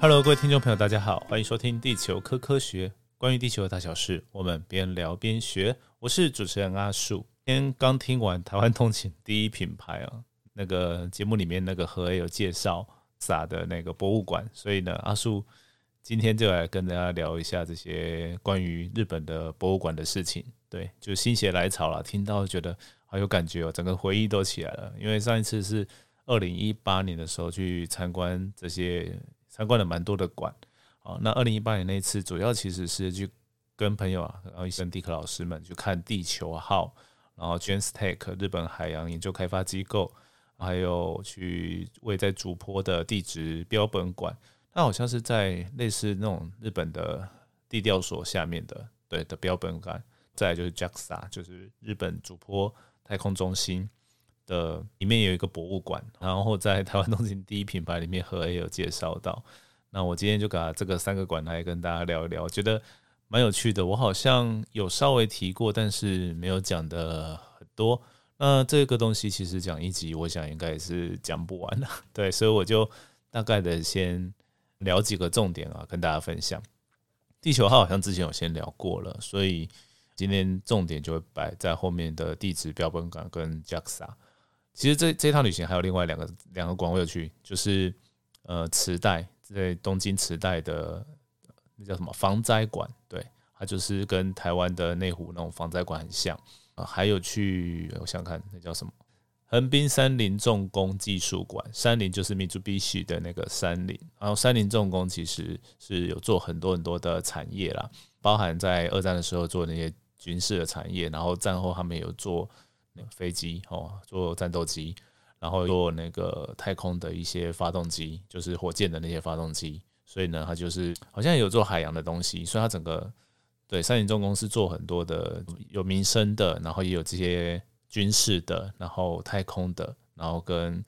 Hello，各位听众朋友，大家好，欢迎收听《地球科科学》，关于地球的大小事，我们边聊边学。我是主持人阿树。今天刚听完台湾通勤第一品牌啊，那个节目里面那个何有介绍撒的那个博物馆，所以呢，阿树今天就来跟大家聊一下这些关于日本的博物馆的事情。对，就心血来潮了，听到觉得好有感觉哦，整个回忆都起来了。因为上一次是二零一八年的时候去参观这些。参观了蛮多的馆，好，那二零一八年那一次主要其实是去跟朋友啊，然后跟地科老师们去看地球号，然后 JASTEC 日本海洋研究开发机构，还有去位在主坡的地质标本馆，它好像是在类似那种日本的地调所下面的对的标本馆，再就是 JAXA 就是日本主坡太空中心。的里面有一个博物馆，然后在台湾东京第一品牌里面，何 A 有介绍到。那我今天就把这个三个馆来跟大家聊一聊，觉得蛮有趣的。我好像有稍微提过，但是没有讲的很多。那这个东西其实讲一集，我想应该也是讲不完的。对，所以我就大概的先聊几个重点啊，跟大家分享。地球号好像之前有先聊过了，所以今天重点就会摆在后面的地质标本馆跟 JAXA。其实这这趟旅行还有另外两个两个馆我有去，就是呃磁带在东京磁带的那叫什么防灾馆，对，它就是跟台湾的内湖那种防灾馆很像。啊，还有去我想看那叫什么横滨山林重工技术馆，山林就是 Mitsubishi 的那个山林，然后山林重工其实是有做很多很多的产业啦，包含在二战的时候做那些军事的产业，然后战后他们有做。飞机哦，做战斗机，然后做那个太空的一些发动机，就是火箭的那些发动机。所以呢，它就是好像有做海洋的东西。所以它整个对三菱重工是做很多的有民生的，然后也有这些军事的，然后太空的，然后跟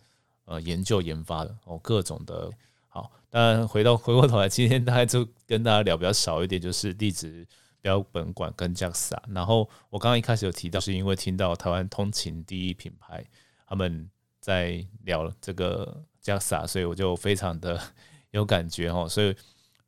呃研究研发的哦各种的。好，当然回到回过头来，今天大概就跟大家聊比较少一点，就是地址。标本馆跟 JAXA，然后我刚刚一开始有提到，是因为听到台湾通勤第一品牌他们在聊这个 JAXA，所以我就非常的有感觉哦，所以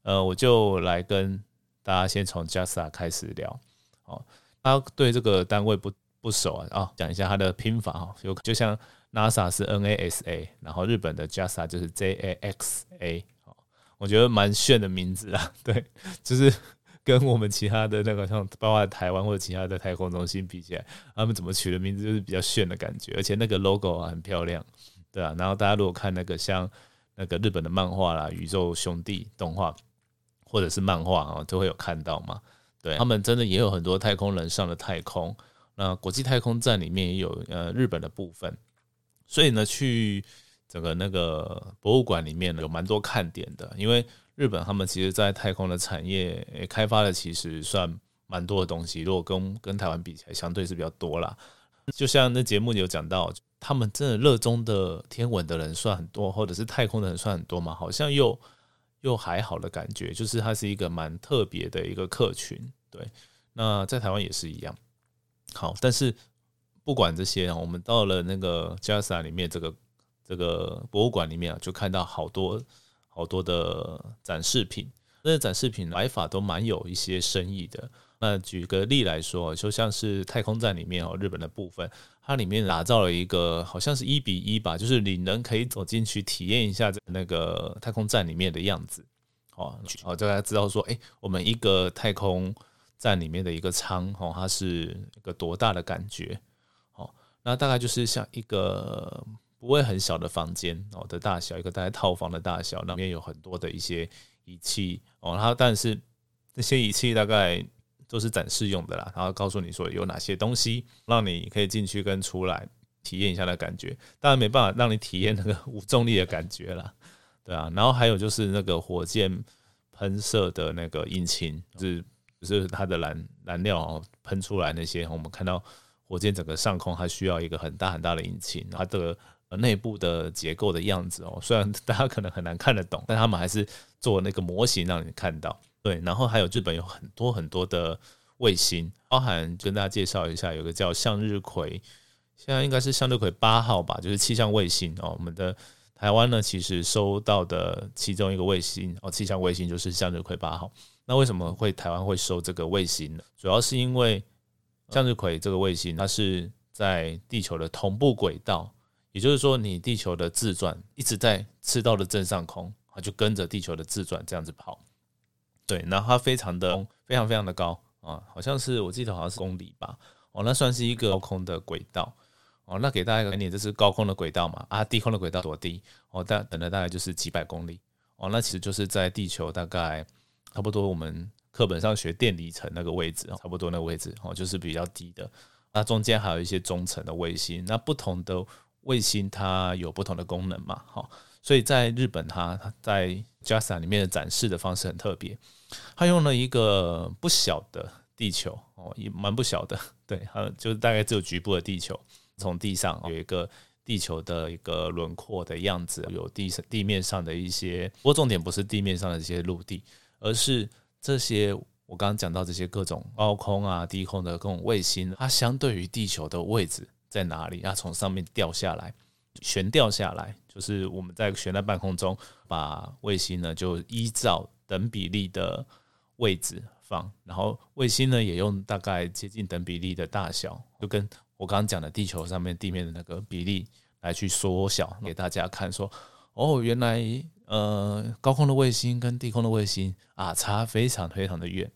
呃我就来跟大家先从 JAXA 开始聊，哦，大家对这个单位不不熟啊，啊讲一下它的拼法哈，有就像 NASA 是 NASA，然后日本的 JAXA 就是 JAXA，哦，我觉得蛮炫的名字啊，对，就是。跟我们其他的那个像包括台湾或者其他的太空中心比起来，他们怎么取的名字就是比较炫的感觉，而且那个 logo 啊很漂亮，对啊。然后大家如果看那个像那个日本的漫画啦，宇宙兄弟动画或者是漫画啊，都会有看到嘛。对他们真的也有很多太空人上了太空，那国际太空站里面也有呃日本的部分，所以呢去整个那个博物馆里面呢有蛮多看点的，因为。日本他们其实，在太空的产业开发的其实算蛮多的东西，如果跟跟台湾比起来，相对是比较多啦。就像那节目有讲到，他们真的热衷的天文的人算很多，或者是太空的人算很多嘛？好像又又还好的感觉，就是它是一个蛮特别的一个客群。对，那在台湾也是一样。好，但是不管这些，我们到了那个 JAXA 里面这个这个博物馆里面啊，就看到好多。好多的展示品，那些展示品摆法都蛮有一些深意的。那举个例来说，就像是太空站里面哦，日本的部分，它里面打造了一个好像是一比一吧，就是你人可以走进去体验一下那个太空站里面的样子。哦，好，大家知道说，哎，我们一个太空站里面的一个舱，哦，它是一个多大的感觉？哦，那大概就是像一个。不会很小的房间哦的大小，一个大概套房的大小，里面有很多的一些仪器哦，它但是那些仪器大概都是展示用的啦，然后告诉你说有哪些东西，让你可以进去跟出来体验一下的感觉，当然没办法让你体验那个无重力的感觉啦，对啊，然后还有就是那个火箭喷射的那个引擎，就是就是它的燃燃料喷出来那些，我们看到火箭整个上空它需要一个很大很大的引擎，它的。内部的结构的样子哦，虽然 大家可能很难看得懂，但他们还是做那个模型让你看到。对，然后还有日本有很多很多的卫星，包含跟大家介绍一下，有个叫向日葵，现在应该是向日葵八号吧，就是气象卫星哦。我们的台湾呢，其实收到的其中一个卫星哦，气象卫星就是向日葵八号。那为什么会台湾会收这个卫星呢？主要是因为向日葵这个卫星，它是在地球的同步轨道，也就是说，你地球的自转一直在赤道的正上空，它就跟着地球的自转这样子跑。对，那它非常的非常非常的高啊，好像是我记得好像是公里吧。哦，那算是一个高空的轨道。哦，那给大家一个概念，这是高空的轨道嘛？啊，低空的轨道多低？哦，大等的大概就是几百公里。哦，那其实就是在地球大概。差不多，我们课本上学电离层那个位置，差不多那个位置哦，就是比较低的。那中间还有一些中层的卫星。那不同的卫星它有不同的功能嘛？好，所以在日本，它在 JAXA 里面的展示的方式很特别。它用了一个不小的地球哦，也蛮不小的，对，它就是大概只有局部的地球，从地上有一个地球的一个轮廓的样子，有地地面上的一些，不过重点不是地面上的这些陆地。而是这些我刚刚讲到这些各种高空啊、低空的各种卫星，它相对于地球的位置在哪里？它从上面掉下来，悬掉下来，就是我们在悬在半空中，把卫星呢就依照等比例的位置放，然后卫星呢也用大概接近等比例的大小，就跟我刚刚讲的地球上面地面的那个比例来去缩小给大家看，说哦，原来。呃，高空的卫星跟低空的卫星啊，差非常非常的远。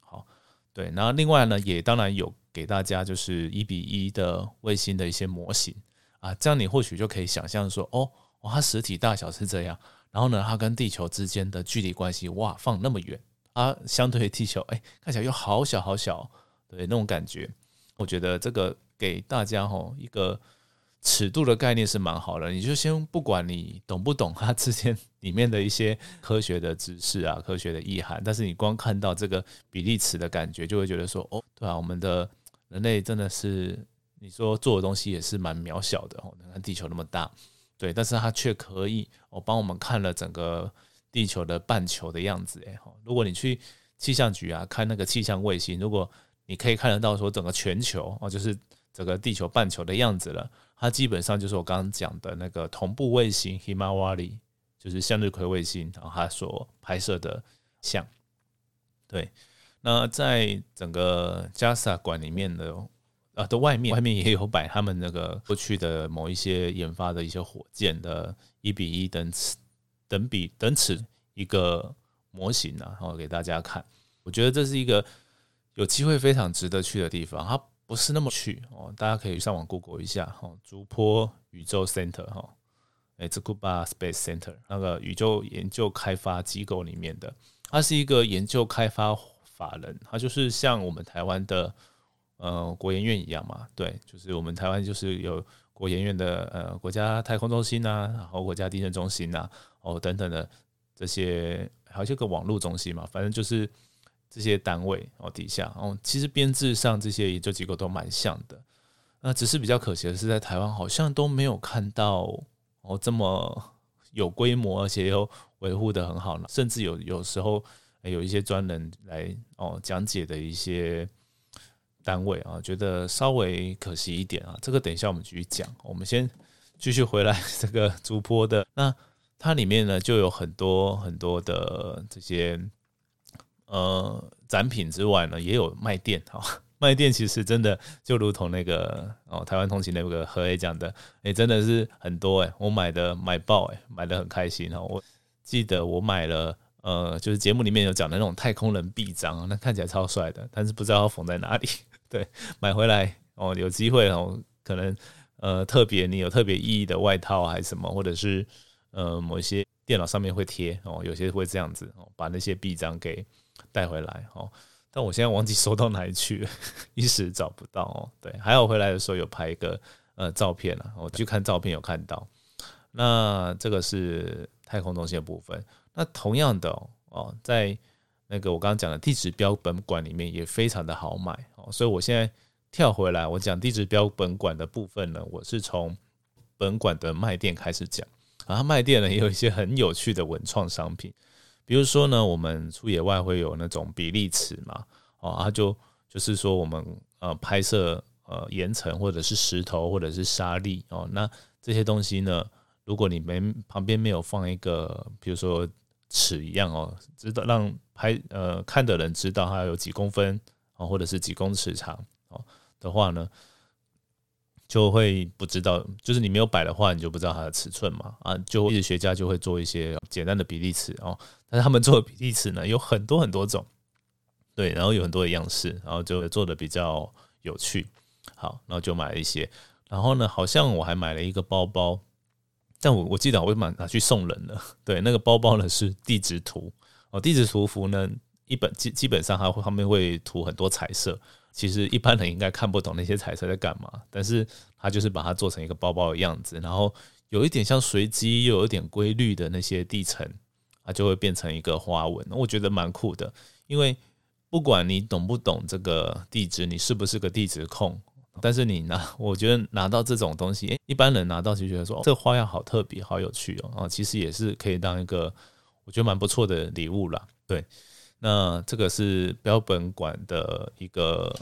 好，对，然后另外呢，也当然有给大家就是一比一的卫星的一些模型啊，这样你或许就可以想象说，哦，哦，它实体大小是这样，然后呢，它跟地球之间的距离关系，哇，放那么远啊，相对于地球，哎，看起来又好小好小，对，那种感觉，我觉得这个给大家吼一个。尺度的概念是蛮好的，你就先不管你懂不懂它之间里面的一些科学的知识啊、科学的意涵，但是你光看到这个比例尺的感觉，就会觉得说，哦，对啊，我们的人类真的是你说做的东西也是蛮渺小的哦，你看地球那么大，对，但是它却可以哦帮我们看了整个地球的半球的样子，哎，如果你去气象局啊看那个气象卫星，如果你可以看得到说整个全球哦，就是整个地球半球的样子了。它基本上就是我刚刚讲的那个同步卫星 Himawari，就是向日葵卫星，然后它所拍摄的像。对，那在整个 JAXA 馆里面的啊的外面，外面也有摆他们那个过去的某一些研发的一些火箭的一比一等尺等比等尺一个模型啊，然后给大家看。我觉得这是一个有机会非常值得去的地方。它不是那么去哦，大家可以上网 Google 一下哈，竹坡宇宙 Center 哈，哎，这 g o b a Space Center 那个宇宙研究开发机构里面的，它是一个研究开发法人，它就是像我们台湾的呃国研院一样嘛，对，就是我们台湾就是有国研院的呃国家太空中心呐，然后国家地震中心呐，哦等等的这些，还有这个网络中心嘛，反正就是。这些单位哦底下哦，其实编制上这些研究机构都蛮像的，那只是比较可惜的是，在台湾好像都没有看到哦这么有规模，而且又维护的很好呢。甚至有有时候有一些专人来哦讲解的一些单位啊，觉得稍微可惜一点啊。这个等一下我们继续讲，我们先继续回来这个竹坡的，那它里面呢就有很多很多的这些。呃，展品之外呢，也有卖店哈。卖店其实真的就如同那个哦，台湾通勤那个何 A 讲的，哎，真的是很多哎，我买的买爆哎，买的很开心哈。我记得我买了呃，就是节目里面有讲的那种太空人臂章，那看起来超帅的，但是不知道要缝在哪里。对，买回来哦，有机会哦，可能呃特别你有特别意义的外套还是什么，或者是呃某一些电脑上面会贴哦，有些会这样子哦，把那些臂章给。带回来哦，但我现在忘记收到哪里去了，一时找不到哦。对，还有回来的时候有拍一个呃照片啊，我去看照片有看到。那这个是太空中心的部分。那同样的哦，在那个我刚刚讲的地址标本馆里面也非常的好买哦，所以我现在跳回来，我讲地址标本馆的部分呢，我是从本馆的卖店开始讲，然后卖店呢也有一些很有趣的文创商品。比如说呢，我们出野外会有那种比例尺嘛，哦，它就就是说我们呃拍摄呃岩层或者是石头或者是沙粒哦，那这些东西呢，如果你没旁边没有放一个，比如说尺一样哦，知道让拍呃看的人知道它有几公分哦，或者是几公尺长哦的话呢，就会不知道，就是你没有摆的话，你就不知道它的尺寸嘛啊，就历史学家就会做一些简单的比例尺哦，但是他们做的比例尺呢有很多很多种，对，然后有很多的样式，然后就做的比较有趣，好，然后就买了一些，然后呢，好像我还买了一个包包。但我我记得我会买拿去送人了。对，那个包包呢是地质图哦，地质图符呢一本基基本上它会后面会涂很多彩色，其实一般人应该看不懂那些彩色在干嘛，但是它就是把它做成一个包包的样子，然后有一点像随机又有点规律的那些地层，它就会变成一个花纹，我觉得蛮酷的，因为不管你懂不懂这个地质，你是不是个地质控。但是你拿，我觉得拿到这种东西，一般人拿到就觉得说，这花样好特别，好有趣哦。啊，其实也是可以当一个，我觉得蛮不错的礼物啦。对，那这个是标本馆的一个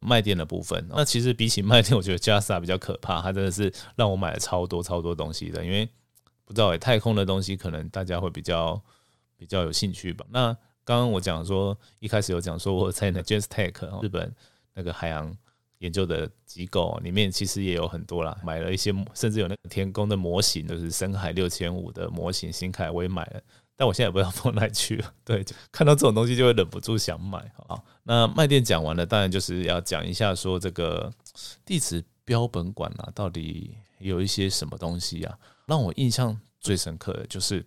卖店的部分。那其实比起卖店，我觉得加萨比较可怕，它真的是让我买了超多超多东西的。因为不知道诶，太空的东西可能大家会比较比较有兴趣吧。那刚刚我讲说，一开始有讲说我在那 j a z z Tech 日本那个海洋。研究的机构里面其实也有很多啦，买了一些，甚至有那个天宫的模型，就是深海六千五的模型，新凯我也买了，但我现在也不知道放哪去了。对，看到这种东西就会忍不住想买。好，那卖店讲完了，当然就是要讲一下说这个地址标本馆啊，到底有一些什么东西啊？让我印象最深刻的就是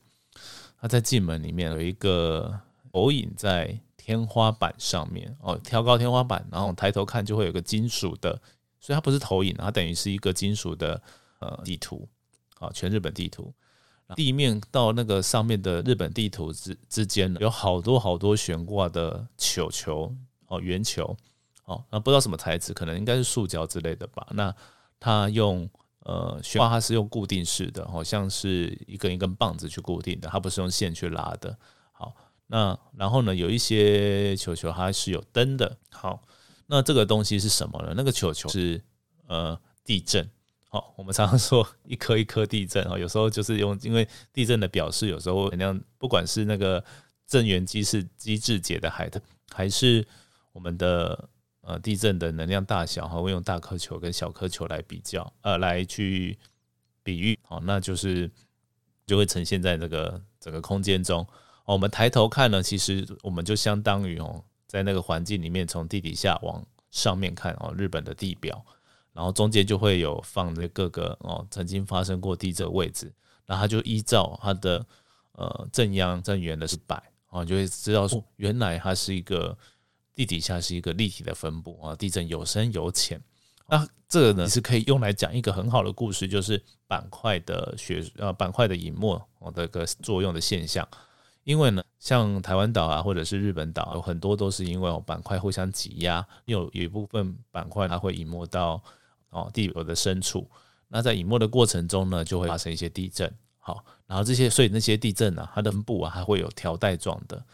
他在进门里面有一个投影在。天花板上面哦，挑高天花板，然后抬头看就会有个金属的，所以它不是投影，它等于是一个金属的呃地图，啊，全日本地图，地面到那个上面的日本地图之之间呢，有好多好多悬挂的球球哦，圆球哦，那不知道什么材质，可能应该是塑胶之类的吧。那它用呃悬挂，它是用固定式的，好像是一根一根棒子去固定的，它不是用线去拉的。那然后呢，有一些球球它是有灯的。好，那这个东西是什么呢？那个球球是呃地震。好，我们常常说一颗一颗地震啊，有时候就是用因为地震的表示，有时候能量不管是那个震源机是机制解的海的，还是我们的呃地震的能量大小，哈，会用大颗球跟小颗球来比较，呃，来去比喻。好，那就是就会呈现在这个整个空间中。我们抬头看呢，其实我们就相当于哦，在那个环境里面，从地底下往上面看哦，日本的地表，然后中间就会有放这各个哦曾经发生过地震位置，然后它就依照它的呃正央正圆的是摆哦，就会知道说原来它是一个地底下是一个立体的分布啊，地震有深有浅。那这个呢是可以用来讲一个很好的故事，就是板块的学呃板块的隐没哦的个作用的现象。因为呢，像台湾岛啊，或者是日本岛，有很多都是因为板块互相挤压，有有一部分板块它会隐没到哦地表的深处。那在隐没的过程中呢，就会发生一些地震。好，然后这些所以那些地震呢，它的分布啊还会有条带状的，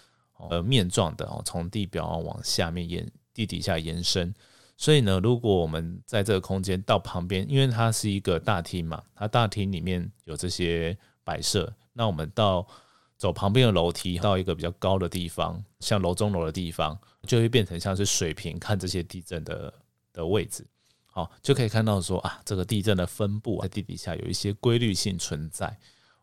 呃面状的哦，从地表往下面延地底下延伸。所以呢，如果我们在这个空间到旁边，因为它是一个大厅嘛，它大厅里面有这些摆设，那我们到。走旁边的楼梯到一个比较高的地方，像楼中楼的地方，就会变成像是水平看这些地震的的位置，好，就可以看到说啊，这个地震的分布在地底下有一些规律性存在，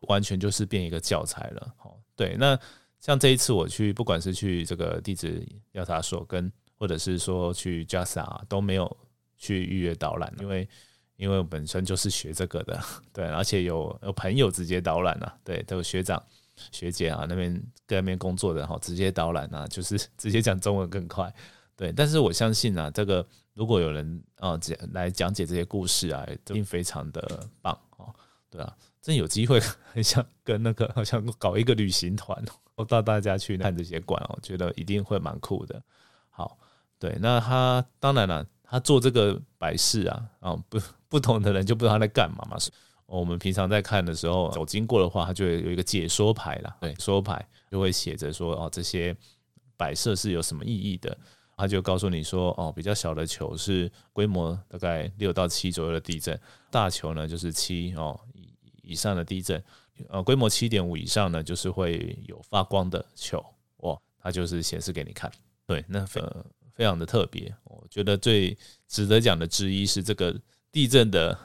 完全就是变一个教材了。好，对，那像这一次我去，不管是去这个地质调查所，跟或者是说去 JASA 都没有去预约导览，因为因为本身就是学这个的，对，而且有有朋友直接导览啊，对，都有学长。学姐啊，那边在那边工作的哈，直接导览啊，就是直接讲中文更快。对，但是我相信啊，这个如果有人啊讲来讲解这些故事啊，一定非常的棒哦。对啊，真有机会很想跟那个好像搞一个旅行团，我带大家去看这些馆哦，觉得一定会蛮酷的。好，对，那他当然了，他做这个摆饰啊，啊不不同的人就不知道他在干嘛嘛。我们平常在看的时候，走经过的话，它就会有一个解说牌啦。对，说牌就会写着说哦，这些摆设是有什么意义的。他就告诉你说哦，比较小的球是规模大概六到七左右的地震，大球呢就是七哦以上的地震，呃，规模七点五以上呢，就是会有发光的球，哇，它就是显示给你看。对，那呃非常的特别。我觉得最值得讲的之一是这个地震的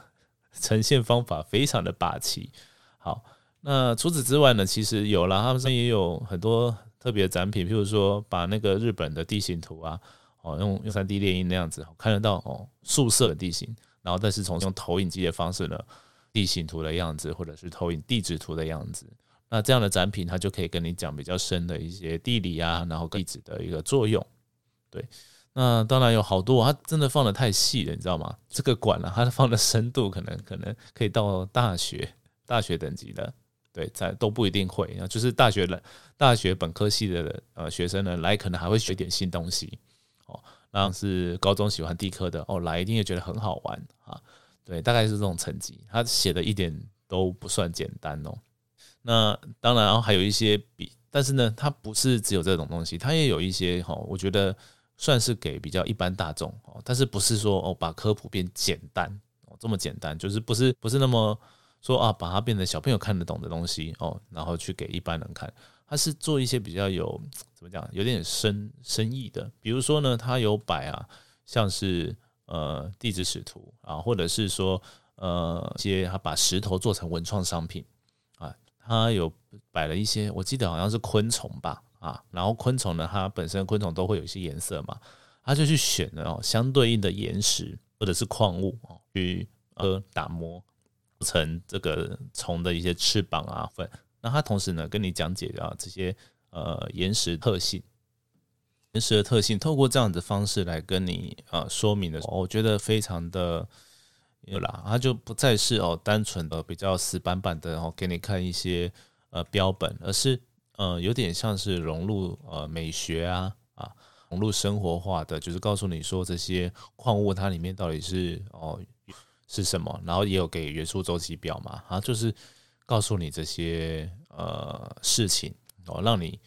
呈现方法非常的霸气。好，那除此之外呢，其实有了，他们也有很多特别的展品，譬如说把那个日本的地形图啊，哦，用用三 D 列印那样子看得到哦，宿舍的地形，然后但是从用投影机的方式呢，地形图的样子，或者是投影地质图的样子，那这样的展品它就可以跟你讲比较深的一些地理啊，然后地质的一个作用。对，那当然有好多，它真的放的太细了，你知道吗？这个馆呢，它放的深度可能可能可以到大学。大学等级的，对，在都不一定会，就是大学的大学本科系的呃学生呢来，可能还会学点新东西，哦，那是高中喜欢地科的哦来，一定也觉得很好玩啊，对，大概是这种成绩，他写的一点都不算简单哦。那当然，然后还有一些比，但是呢，它不是只有这种东西，它也有一些哈，我觉得算是给比较一般大众哦，但是不是说哦把科普变简单哦这么简单，就是不是不是那么。说啊，把它变成小朋友看得懂的东西哦，然后去给一般人看。他是做一些比较有怎么讲，有点深深意的。比如说呢，他有摆啊，像是呃地质使图啊，或者是说呃一些他把石头做成文创商品啊。他有摆了一些，我记得好像是昆虫吧啊。然后昆虫呢，它本身昆虫都会有一些颜色嘛，它就去选了哦相对应的岩石或者是矿物哦，去呃打磨。成这个虫的一些翅膀啊粉，那它同时呢跟你讲解啊这些呃岩石特性，岩石的特性，透过这样的方式来跟你啊说明的，我觉得非常的有啦，它就不再是哦单纯的比较死板板的，然后给你看一些呃标本，而是呃有点像是融入呃美学啊啊融入生活化的，就是告诉你说这些矿物它里面到底是哦。是什么？然后也有给元素周期表嘛，啊，就是告诉你这些呃事情哦，让你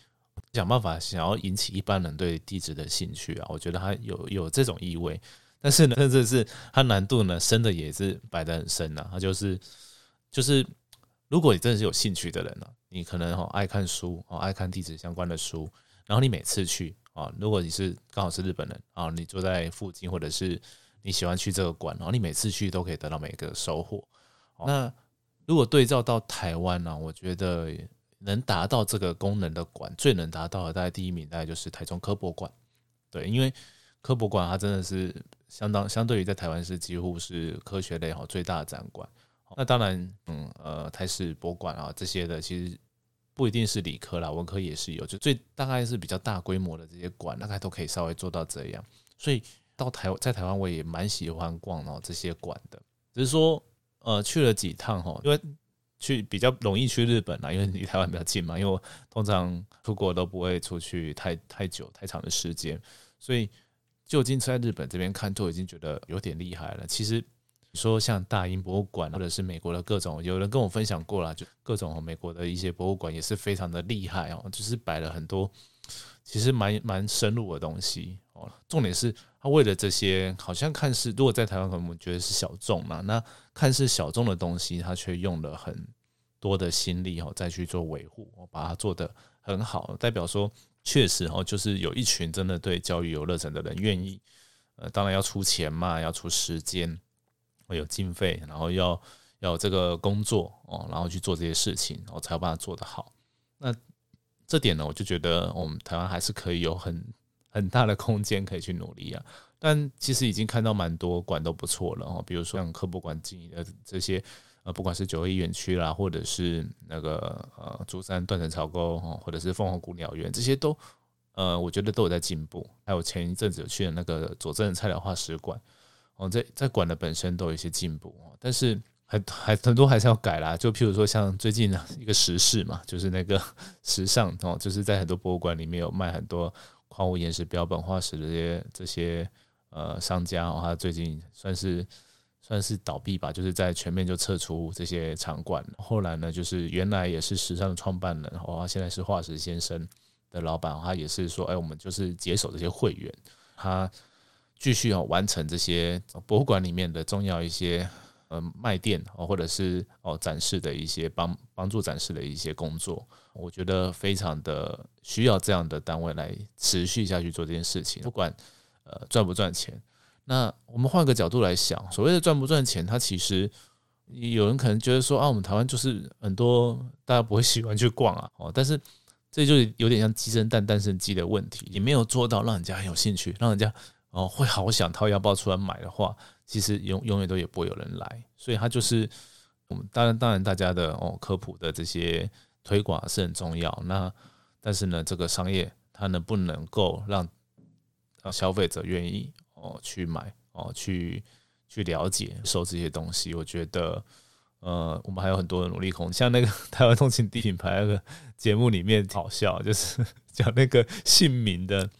想办法想要引起一般人对地质的兴趣啊。我觉得它有有这种意味，但是呢，甚至是它难度呢深的也是摆的很深呐。它就是就是，如果你真的是有兴趣的人呢，你可能哦爱看书哦，爱看地质相关的书，然后你每次去啊，如果你是刚好是日本人啊，你坐在附近或者是。你喜欢去这个馆，然后你每次去都可以得到每个收获。那如果对照到台湾呢？我觉得能达到这个功能的馆，最能达到的大概第一名，大概就是台中科博馆。对，因为科博馆它真的是相当相对于在台湾是几乎是科学类哈最大的展馆。那当然，嗯呃，台史博物馆啊这些的，其实不一定是理科啦，文科也是有，就最大概是比较大规模的这些馆，大概都可以稍微做到这样。所以。到台在台湾我也蛮喜欢逛哦这些馆的，只是说呃去了几趟哈，因为去比较容易去日本啦，因为离台湾比较近嘛。因为我通常出国都不会出去太太久太长的时间，所以就近在日本这边看就已经觉得有点厉害了。其实你说像大英博物馆或者是美国的各种，有人跟我分享过了，就各种美国的一些博物馆也是非常的厉害哦，就是摆了很多其实蛮蛮深入的东西哦。重点是。他为了这些，好像看似如果在台湾可能我们觉得是小众嘛，那看似小众的东西，他却用了很多的心力哦，再去做维护，我把它做得很好，代表说确实哦，就是有一群真的对教育有热忱的人，愿意呃，当然要出钱嘛，要出时间，会有经费，然后要要这个工作哦，然后去做这些事情，然后才有办法做得好。那这点呢，我就觉得我们台湾还是可以有很。很大的空间可以去努力啊，但其实已经看到蛮多馆都不错了哦，比如说像科博馆经营的这些，呃，不管是九一园区啦，或者是那个呃竹山断层槽沟哦，或者是凤凰谷鸟园，这些都呃，我觉得都有在进步。还有前一阵子有去的那个佐证菜鸟化石馆哦，在在馆的本身都有一些进步，但是还还很多还是要改啦。就譬如说像最近一个时事嘛，就是那个 时尚哦，就是在很多博物馆里面有卖很多。矿物岩石标本化石的这些这些呃商家哦，他最近算是算是倒闭吧，就是在全面就撤出这些场馆。后来呢，就是原来也是时尚的创办人，哦，现在是化石先生的老板，他也是说，哎，我们就是接手这些会员，他继续要完成这些博物馆里面的重要一些呃卖店哦，或者是哦展示的一些帮帮助展示的一些工作，我觉得非常的需要这样的单位来持续下去做这件事情，不管呃赚不赚钱。那我们换个角度来想，所谓的赚不赚钱，它其实有人可能觉得说啊，我们台湾就是很多大家不会喜欢去逛啊，哦，但是这就有点像鸡生蛋，蛋生鸡的问题，你没有做到让人家很有兴趣，让人家哦会好想掏腰包出来买的话，其实永永远都也不会有人来，所以它就是我们当然当然大家的哦科普的这些推广是很重要，那但是呢，这个商业它能不能够让让消费者愿意？哦，去买哦，去去了解收这些东西，我觉得呃，我们还有很多的努力空。像那个 台湾通勤第一品牌那个节目里面好笑，就是 讲那个姓名的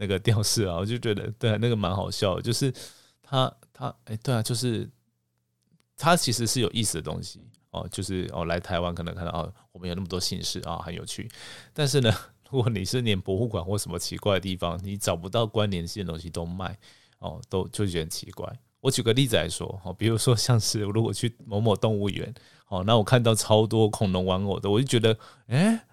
那个调式啊，我就觉得对，那个蛮好笑。就是他他哎，对啊，就是他其实是有意思的东西哦，就是哦来台湾可能看到哦，我们有那么多姓氏啊，很有趣。但是呢，如果你是连博物馆或什么奇怪的地方，你找不到关联性的东西都卖。哦，都就觉得很奇怪。我举个例子来说，哦，比如说像是如果去某某动物园，哦，那我看到超多恐龙玩偶的，我就觉得，哎，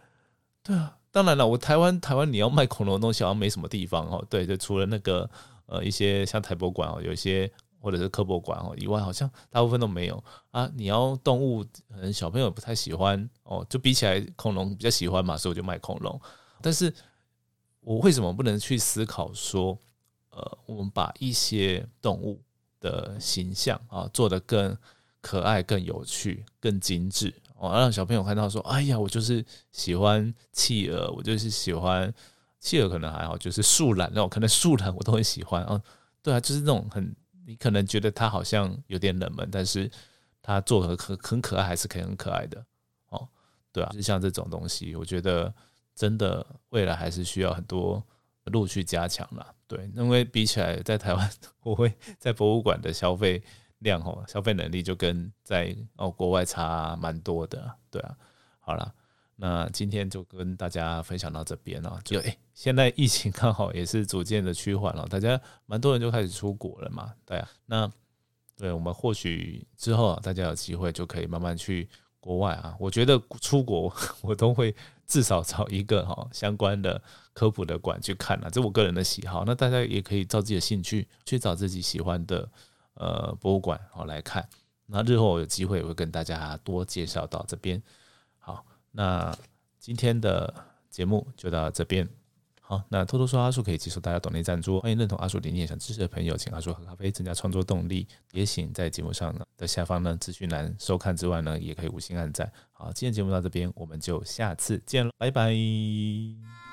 对啊，当然了，我台湾台湾你要卖恐龙的东西好像没什么地方哦，对，就除了那个呃一些像台博馆哦，有一些或者是科博馆哦以外，好像大部分都没有啊。你要动物，可能小朋友不太喜欢哦，就比起来恐龙比较喜欢嘛，所以我就卖恐龙。但是我为什么不能去思考说？呃，我们把一些动物的形象啊做得更可爱、更有趣、更精致哦，让小朋友看到说：“哎呀，我就是喜欢企鹅，我就是喜欢企鹅，可能还好，就是树懒那种，可能树懒我都很喜欢啊。”对啊，就是那种很你可能觉得它好像有点冷门，但是它做的很很可爱，还是可以很可爱的哦。对啊，就像这种东西，我觉得真的未来还是需要很多。路去加强了，对，因为比起来在台湾，我会在博物馆的消费量哦，消费能力就跟在哦国外差蛮多的，对啊。好了，那今天就跟大家分享到这边了。就诶，现在疫情刚好也是逐渐的趋缓了，大家蛮多人就开始出国了嘛，对啊。那对我们或许之后大家有机会就可以慢慢去国外啊。我觉得出国 我都会。至少找一个哈相关的科普的馆去看了，这我个人的喜好。那大家也可以照自己的兴趣去找自己喜欢的呃博物馆好来看。那日后有机会也会跟大家多介绍到这边。好，那今天的节目就到这边。好，那偷偷说阿树可以接受大家懂内赞助，欢迎认同阿树理念想支持的朋友，请阿树喝咖啡增加创作动力。也请在节目上呢的下方呢资讯栏收看之外呢，也可以五星按赞。好，今天节目到这边，我们就下次见了，拜拜。